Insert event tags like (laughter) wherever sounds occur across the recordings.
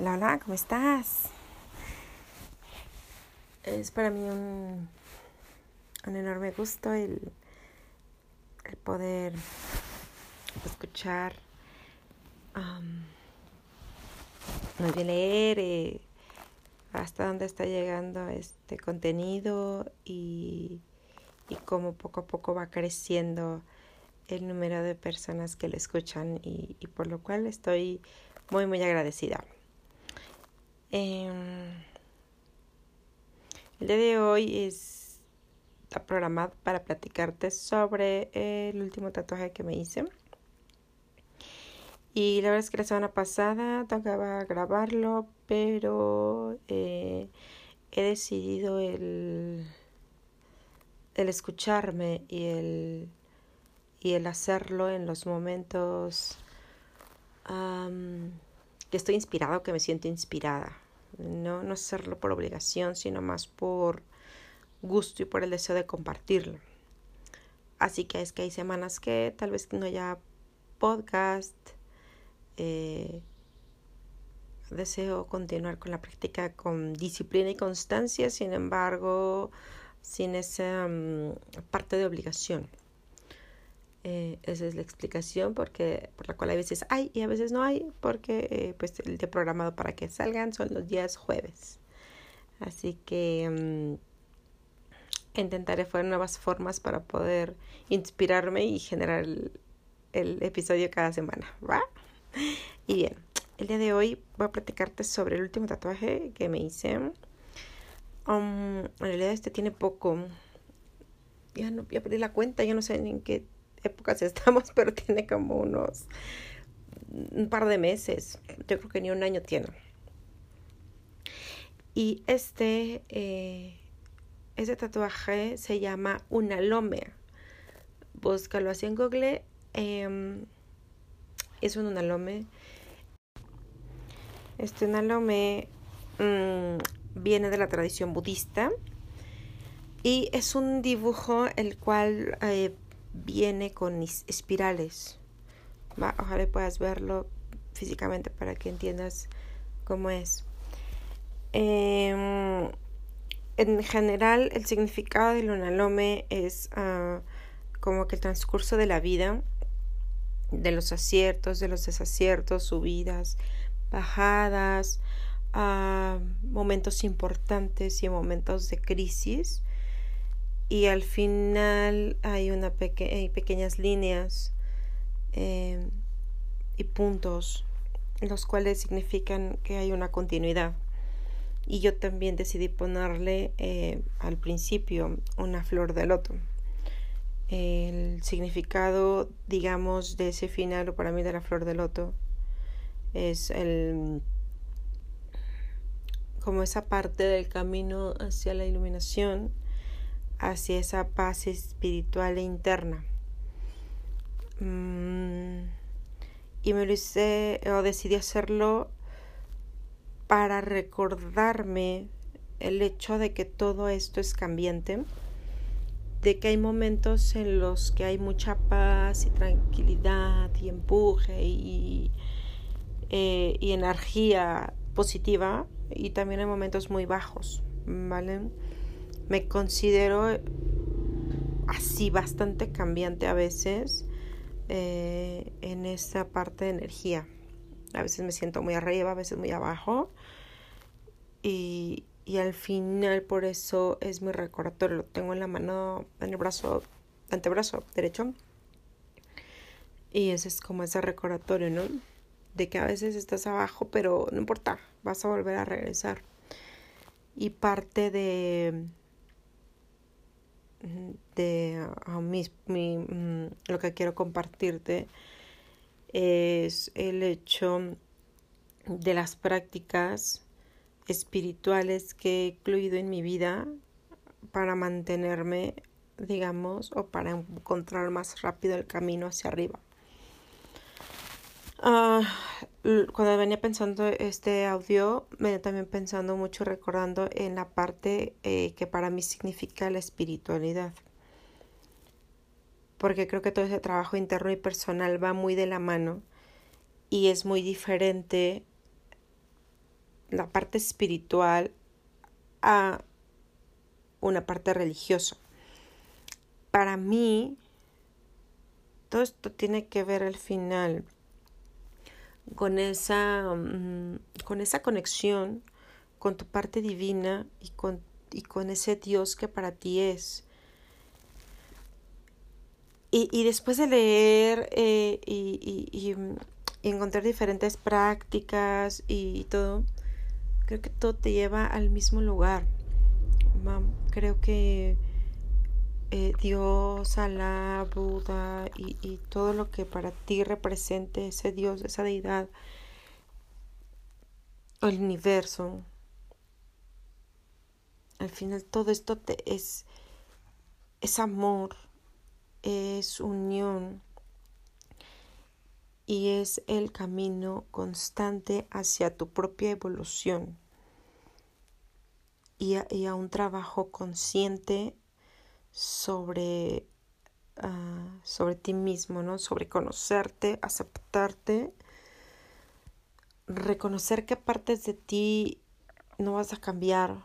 Hola, hola, ¿cómo estás? Es para mí un, un enorme gusto el, poder escuchar um, bien leer eh, hasta dónde está llegando este contenido y, y cómo poco a poco va creciendo el número de personas que lo escuchan y, por lo cual estoy muy muy agradecida. Em, el día de hoy es programado para platicarte sobre el último tatuaje que me hice. Y la verdad es que la semana pasada tocaba grabarlo, pero eh, he decidido el, el escucharme y el, y el hacerlo en los momentos que estoy inspirado, que me siento inspirada. No, no hacerlo por obligación, sino más por gusto y por el deseo de compartirlo. Así que es que hay semanas que tal vez no haya podcast, eh, deseo continuar con la práctica con disciplina y constancia, sin embargo, sin esa mm, parte de obligación. Eh, esa es la explicación porque, por la cual a veces hay y a veces no hay, porque eh, pues el día programado para que salgan son los días jueves. Así que mm, intentaré fuera nuevas formas para poder inspirarme y generar el, episodio cada semana, ¿va? Y bien, el día de hoy voy a platicarte sobre el último tatuaje que me hice. Um, en realidad este tiene poco. Ya no ya perdí la cuenta, ya no sé en qué épocas estamos, (laughs) pero tiene como unos un par de meses. Yo creo que ni un año tiene. Y este, este tatuaje se llama unalome. Búscalo así en Google. Eh, es un unalome. Este unalome mm, viene de la tradición budista y es un dibujo el cual eh, viene con espirales. Ojalá puedas verlo físicamente para que entiendas cómo es. Em, en general, el significado del unalome es ah, como que el transcurso de la vida de los aciertos, de los desaciertos, subidas, bajadas, ah, momentos importantes y momentos de crisis. Y al final hay, una hay pequeñas líneas em, y puntos, los cuales significan que hay una continuidad. Y yo también decidí ponerle eh, al principio una flor de loto el significado, digamos, de ese final, o para mí de la flor de loto, es el como esa parte del camino hacia la iluminación, hacia esa paz espiritual e interna. Mm, y me lo hice, o decidí hacerlo para recordarme el hecho de que todo esto es cambiante de que hay momentos en los que hay mucha paz y tranquilidad y empuje y, eh, y energía positiva y también hay momentos muy bajos, ¿vale? Me considero así bastante cambiante a veces eh, en esa parte de energía. A veces me siento muy arriba, a veces muy abajo. Y, y al final por eso es mi recordatorio. Lo tengo en la mano, en el brazo, antebrazo derecho. Y ese es como ese recordatorio, ¿no? De que a veces estás abajo, pero no importa, vas a volver a regresar. Y parte de de mm, lo que quiero compartirte es el hecho de las prácticas espirituales que he incluido en mi vida para mantenerme, digamos, o para encontrar más rápido el camino hacia arriba. Ah, cuando venía pensando este audio, venía también pensando mucho, recordando en la parte eh, que para mí significa la espiritualidad. Porque creo que todo ese trabajo interno y personal va muy de la mano y es muy diferente la parte espiritual a una parte religiosa. Para mí, todo esto tiene que ver al final con esa, mm, con esa conexión con tu parte divina y con, y con ese Dios que para ti es. Y, y después de leer eh, y, y, y, encontrar diferentes prácticas y, todo, creo que todo te lleva al mismo lugar. Creo que eh, Dios, Alá, Buda y, y, todo lo que para ti represente ese Dios, esa deidad, el universo. Al final todo esto te es, es amor, es unión y es el camino constante hacia tu propia evolución y y a un trabajo consciente sobre, ah, sobre ti mismo, ¿no? Sobre conocerte, aceptarte, reconocer qué partes de ti no vas a cambiar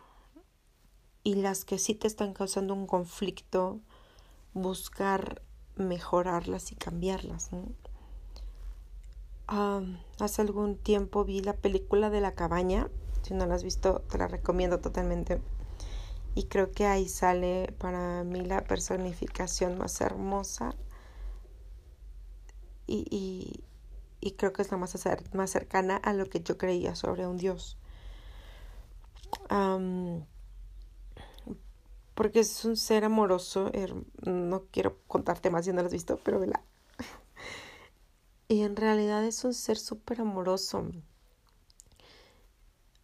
y las que sí te están causando un conflicto, buscar mejorarlas y cambiarlas. hace algún tiempo vi la película de la cabaña. Si no la has visto, te la recomiendo totalmente. Y creo que ahí sale para mí la personificación más hermosa y, y, creo que es la más, más cercana a lo que yo creía sobre un Dios. porque es un ser amoroso, no quiero contarte más si no lo has visto, pero vela. y en realidad es un ser súper amoroso,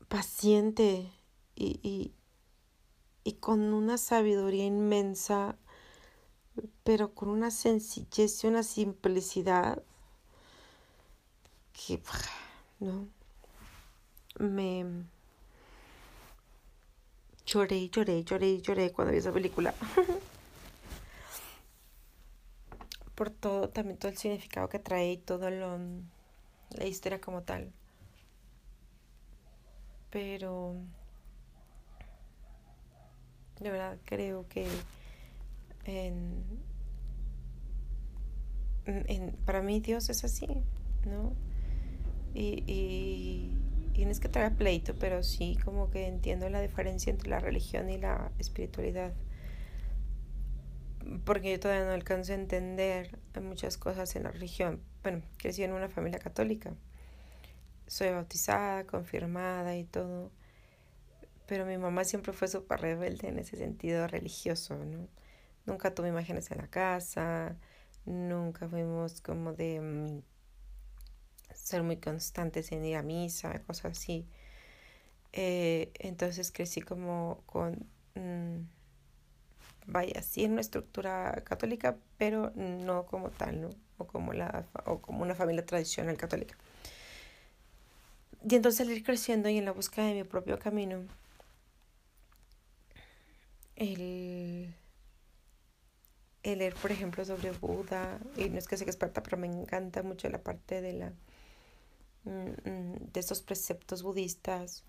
paciente y, y con una sabiduría inmensa, pero con una sencillez y una simplicidad que, ¿no? Me lloré, lloré, lloré, lloré cuando vi esa película. (laughs) Por todo, también todo el significado que trae y todo lo, la historia como tal. Pero de verdad creo que en, en, para mí Dios es así, ¿no? Y, y, y no es que traiga pleito, pero sí como que entiendo la diferencia entre la religión y la espiritualidad. Porque yo todavía no alcanzo a entender muchas cosas en la religión. Bueno, crecí en una familia católica. Soy bautizada, confirmada y todo pero mi mamá siempre fue súper rebelde en ese sentido religioso, ¿no? Nunca tuve imágenes en la casa, nunca fuimos como de mm, ser muy constantes en ir a misa, cosas así. Eh, entonces crecí como con, mm, vaya, sí en una estructura católica, pero no como tal, ¿no? O como, la, o como una familia tradicional católica. Y entonces al ir creciendo y en la búsqueda de mi propio camino, el, el leer, por ejemplo, sobre Buda, y no es que sea experta, pero me encanta mucho la parte de la mm, mm, de estos preceptos budistas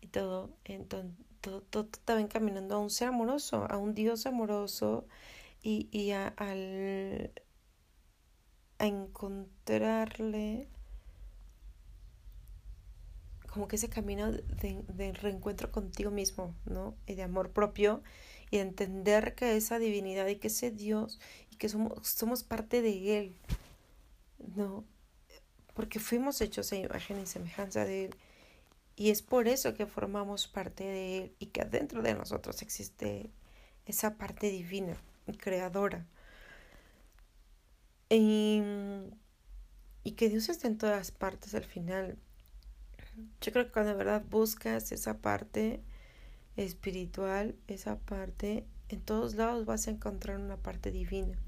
y todo, entonces todo, todo, estaba encaminando a un ser amoroso, a un Dios amoroso y, y a, al, a encontrarle como que ese camino de, de, reencuentro contigo mismo, ¿no? Y de amor propio y entender que esa divinidad y que ese Dios y que somos, somos parte de Él, ¿no? Porque fuimos hechos a imagen y semejanza de Él. Y es por eso que formamos parte de Él y que adentro de nosotros existe esa parte divina y creadora. Y, y que Dios esté en todas partes al final. Yo creo que cuando de verdad buscas esa parte espiritual, esa parte, en todos lados vas a encontrar una parte divina.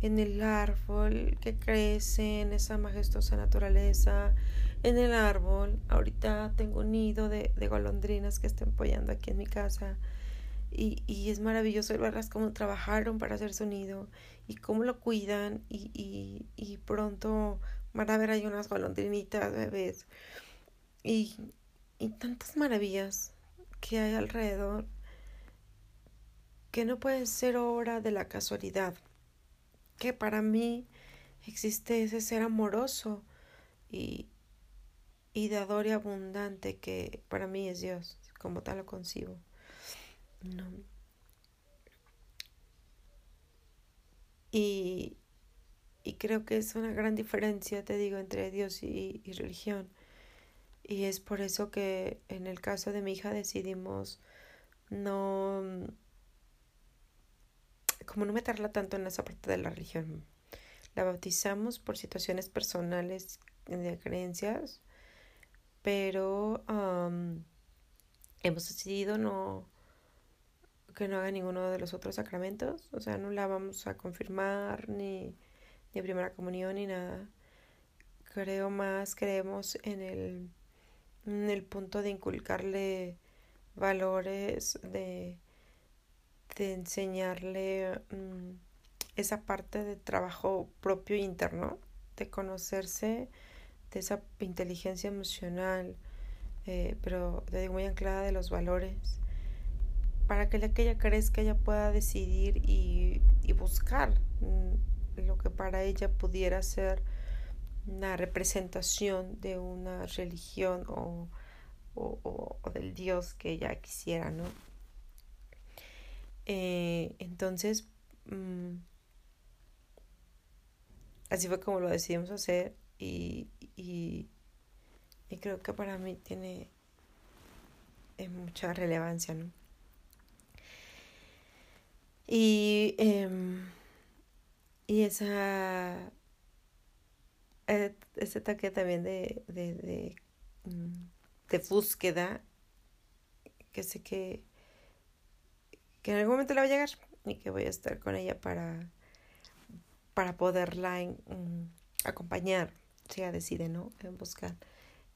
En el árbol que crece, en esa majestuosa naturaleza, en el árbol. Ahorita tengo un nido de, golondrinas que están apoyando aquí en mi casa. Y, y, es maravilloso verlas cómo trabajaron para hacer su nido y cómo lo cuidan y, y, y pronto van a ver ahí unas golondrinitas bebés y, y tantas maravillas que hay alrededor que no pueden ser obra de la casualidad, que para mí existe ese ser amoroso y, y dador y abundante que para mí es Dios, como tal lo concibo. No. Y, y creo que es una gran diferencia, te digo, entre Dios y religión. Y es por eso que en el caso de mi hija decidimos no como no meterla tanto en esa parte de la religión. La bautizamos por situaciones personales de creencias pero hemos decidido no que no haga ninguno de los otros sacramentos, o sea, no la vamos a confirmar ni, ni primera comunión ni nada. Creo más, creemos en el, en el punto de inculcarle valores, de, de enseñarle mm, esa parte de trabajo propio interno, de conocerse de esa inteligencia emocional, eh, pero te digo muy anclada de los valores, para que ella crezca, ella pueda decidir y, y buscar mm, lo que para ella pudiera ser una representación de una religión o, o, o del Dios que ella quisiera, ¿no? Eh, entonces, mm, así fue como lo decidimos hacer y, y, creo que para mí tiene mucha relevancia, ¿no? Y, em, y esa eh, ese toque también de, de, de, mm, de, búsqueda que sé que, que en algún momento le va a llegar y que voy a estar con ella para, para poderla mm, acompañar si ella decide, ¿no? En buscar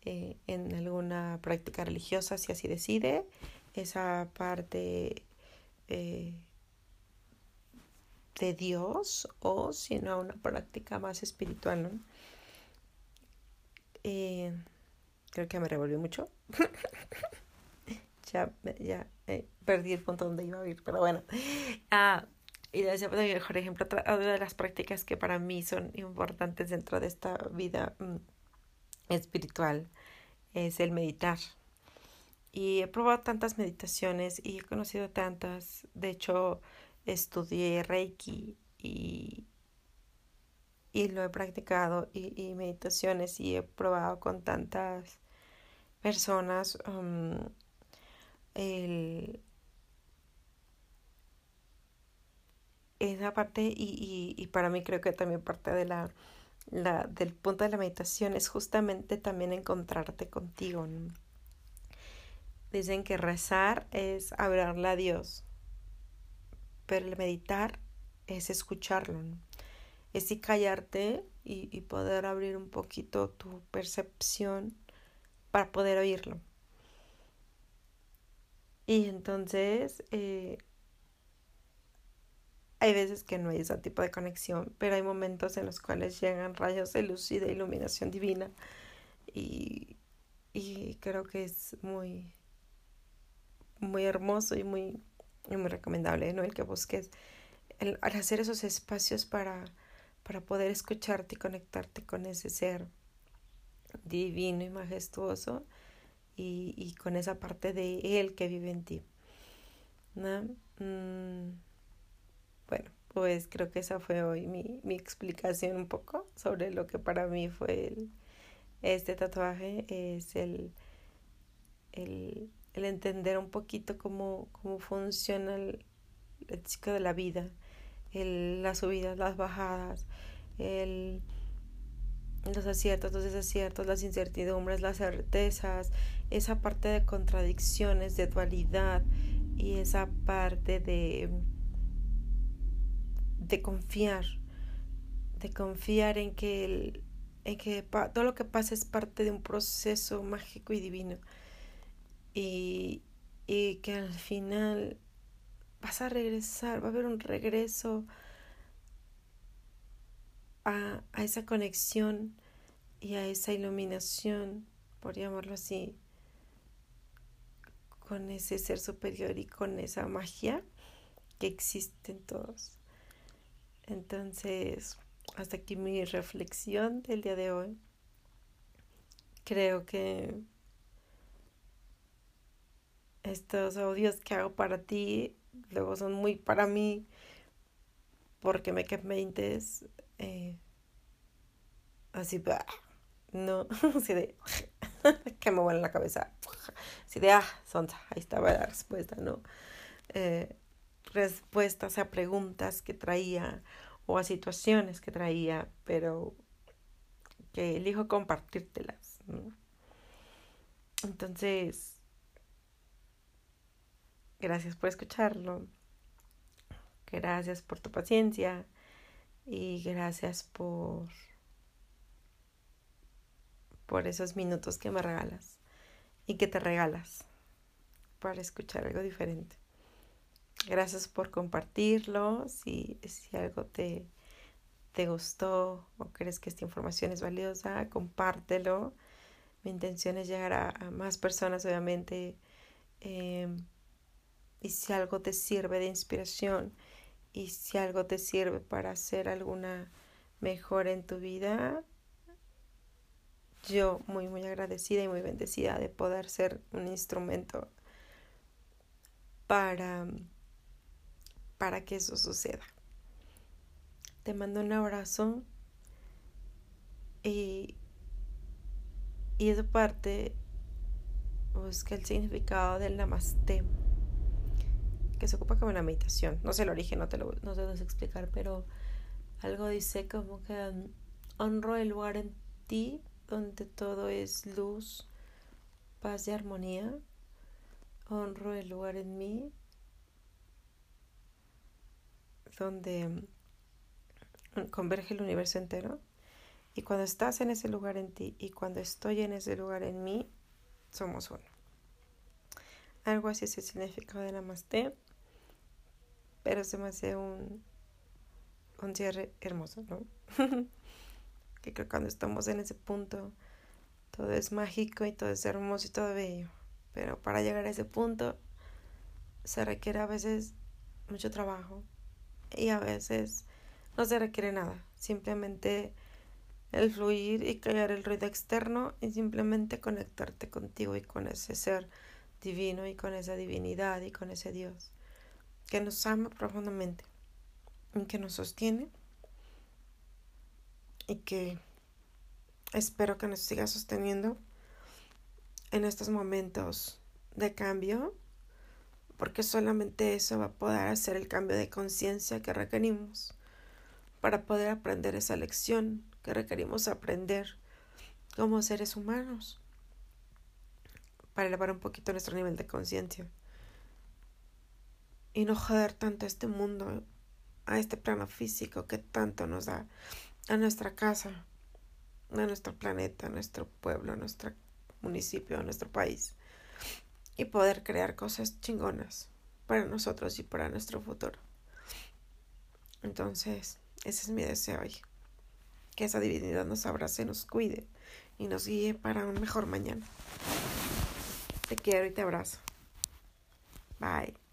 eh, en alguna práctica religiosa, si así decide, esa parte eh, de Dios o si no una práctica más espiritual, ¿no? Eh, creo que me revolvió mucho. (laughs) ya ya perdí el punto donde iba a ir, pero bueno. Ah, y decía, por ejemplo, otra de las prácticas que para mí son importantes dentro de esta vida mm, espiritual es el meditar. Y he probado tantas meditaciones y he conocido tantas. De hecho, estudié Reiki y, y lo he practicado y, y meditaciones y he probado con tantas personas um, el esa parte y, y, y, para mí creo que también parte de la, la, del punto de la meditación es justamente también encontrarte contigo. Dicen que rezar es hablarle a Dios, pero el meditar es escucharlo, es y callarte y, poder abrir un poquito tu percepción para poder oírlo. Y entonces eh, hay veces que no hay ese tipo de conexión, pero hay momentos en los cuales llegan rayos de luz y de iluminación divina. Y, y creo que es muy, muy hermoso y muy, muy recomendable, ¿no? El que busques, al hacer esos espacios para, para poder escucharte y conectarte con ese ser divino y majestuoso y, y con esa parte de él que vive en ti. ¿no? Mm bueno, pues creo que esa fue hoy mi, mi explicación un poco sobre lo que para mí fue el, este tatuaje. Es el, el, el entender un poquito cómo, cómo funciona el ciclo de la vida, el, las subidas, las bajadas, el, los aciertos, los desaciertos, las incertidumbres, las certezas, esa parte de contradicciones, de dualidad y esa parte de, de confiar, de confiar en que, en que todo lo que pasa es parte de un proceso mágico y divino. Y, y que al final vas a regresar, va a haber un regreso a, a esa conexión y a esa iluminación, por llamarlo así, con ese ser superior y con esa magia que existe en todos. Entonces, hasta aquí mi reflexión del día de hoy. Creo que estos audios que hago para ti luego son muy para mí porque me meintes eh, así no (laughs) así de (laughs) que me vuelve en la cabeza así de ah sonza ahí estaba la respuesta no eh, respuestas a preguntas que traía o a situaciones que traía pero que elijo compartírtelas entonces Gracias por escucharlo. Gracias por tu paciencia. Y gracias por por esos minutos que me regalas y que te regalas para escuchar algo diferente. Gracias por compartirlo. Si, si algo te, te gustó o crees que esta información es valiosa, compártelo. Mi intención es llegar a, más personas, obviamente. Em, y si algo te sirve de inspiración y si algo te sirve para hacer alguna mejora en tu vida, yo muy muy agradecida y muy bendecida de poder ser un instrumento para para que eso suceda. Te mando un abrazo y y esa parte busca el significado del namaste que se ocupa como la meditación. No sé el origen, no te lo, no sé explicar, pero algo dice como que honro el lugar en ti donde todo es luz, paz y armonía. Honro el lugar en mí donde um, converge el universo entero. Y cuando estás en ese lugar en ti y cuando estoy en ese lugar en mí, somos uno. Algo así es el significado de Namaste pero se me hace un, un cierre hermoso, ¿no? (laughs) que creo que cuando estamos en ese punto, todo es mágico y todo es hermoso y todo bello. Pero para llegar a ese punto se requiere a veces mucho trabajo y a veces no se requiere nada. Simplemente el fluir y callar el ruido externo y simplemente conectarte contigo y con ese ser divino y con esa divinidad y con ese Dios que nos ama profundamente y que nos sostiene y que espero que nos siga sosteniendo en estos momentos de cambio porque solamente eso va a poder hacer el cambio de conciencia que requerimos para poder aprender esa lección que requerimos aprender como seres humanos para elevar un poquito nuestro nivel de conciencia y no joder tanto a este mundo, a este plano físico que tanto nos da, a nuestra casa, a nuestro planeta, a nuestro pueblo, a nuestro municipio, a nuestro país y poder crear cosas chingonas para nosotros y para nuestro futuro. Entonces, ese es mi deseo hoy. Que esa divinidad nos abrace, nos cuide y nos guíe para un mejor mañana. Te quiero y te abrazo. Bye.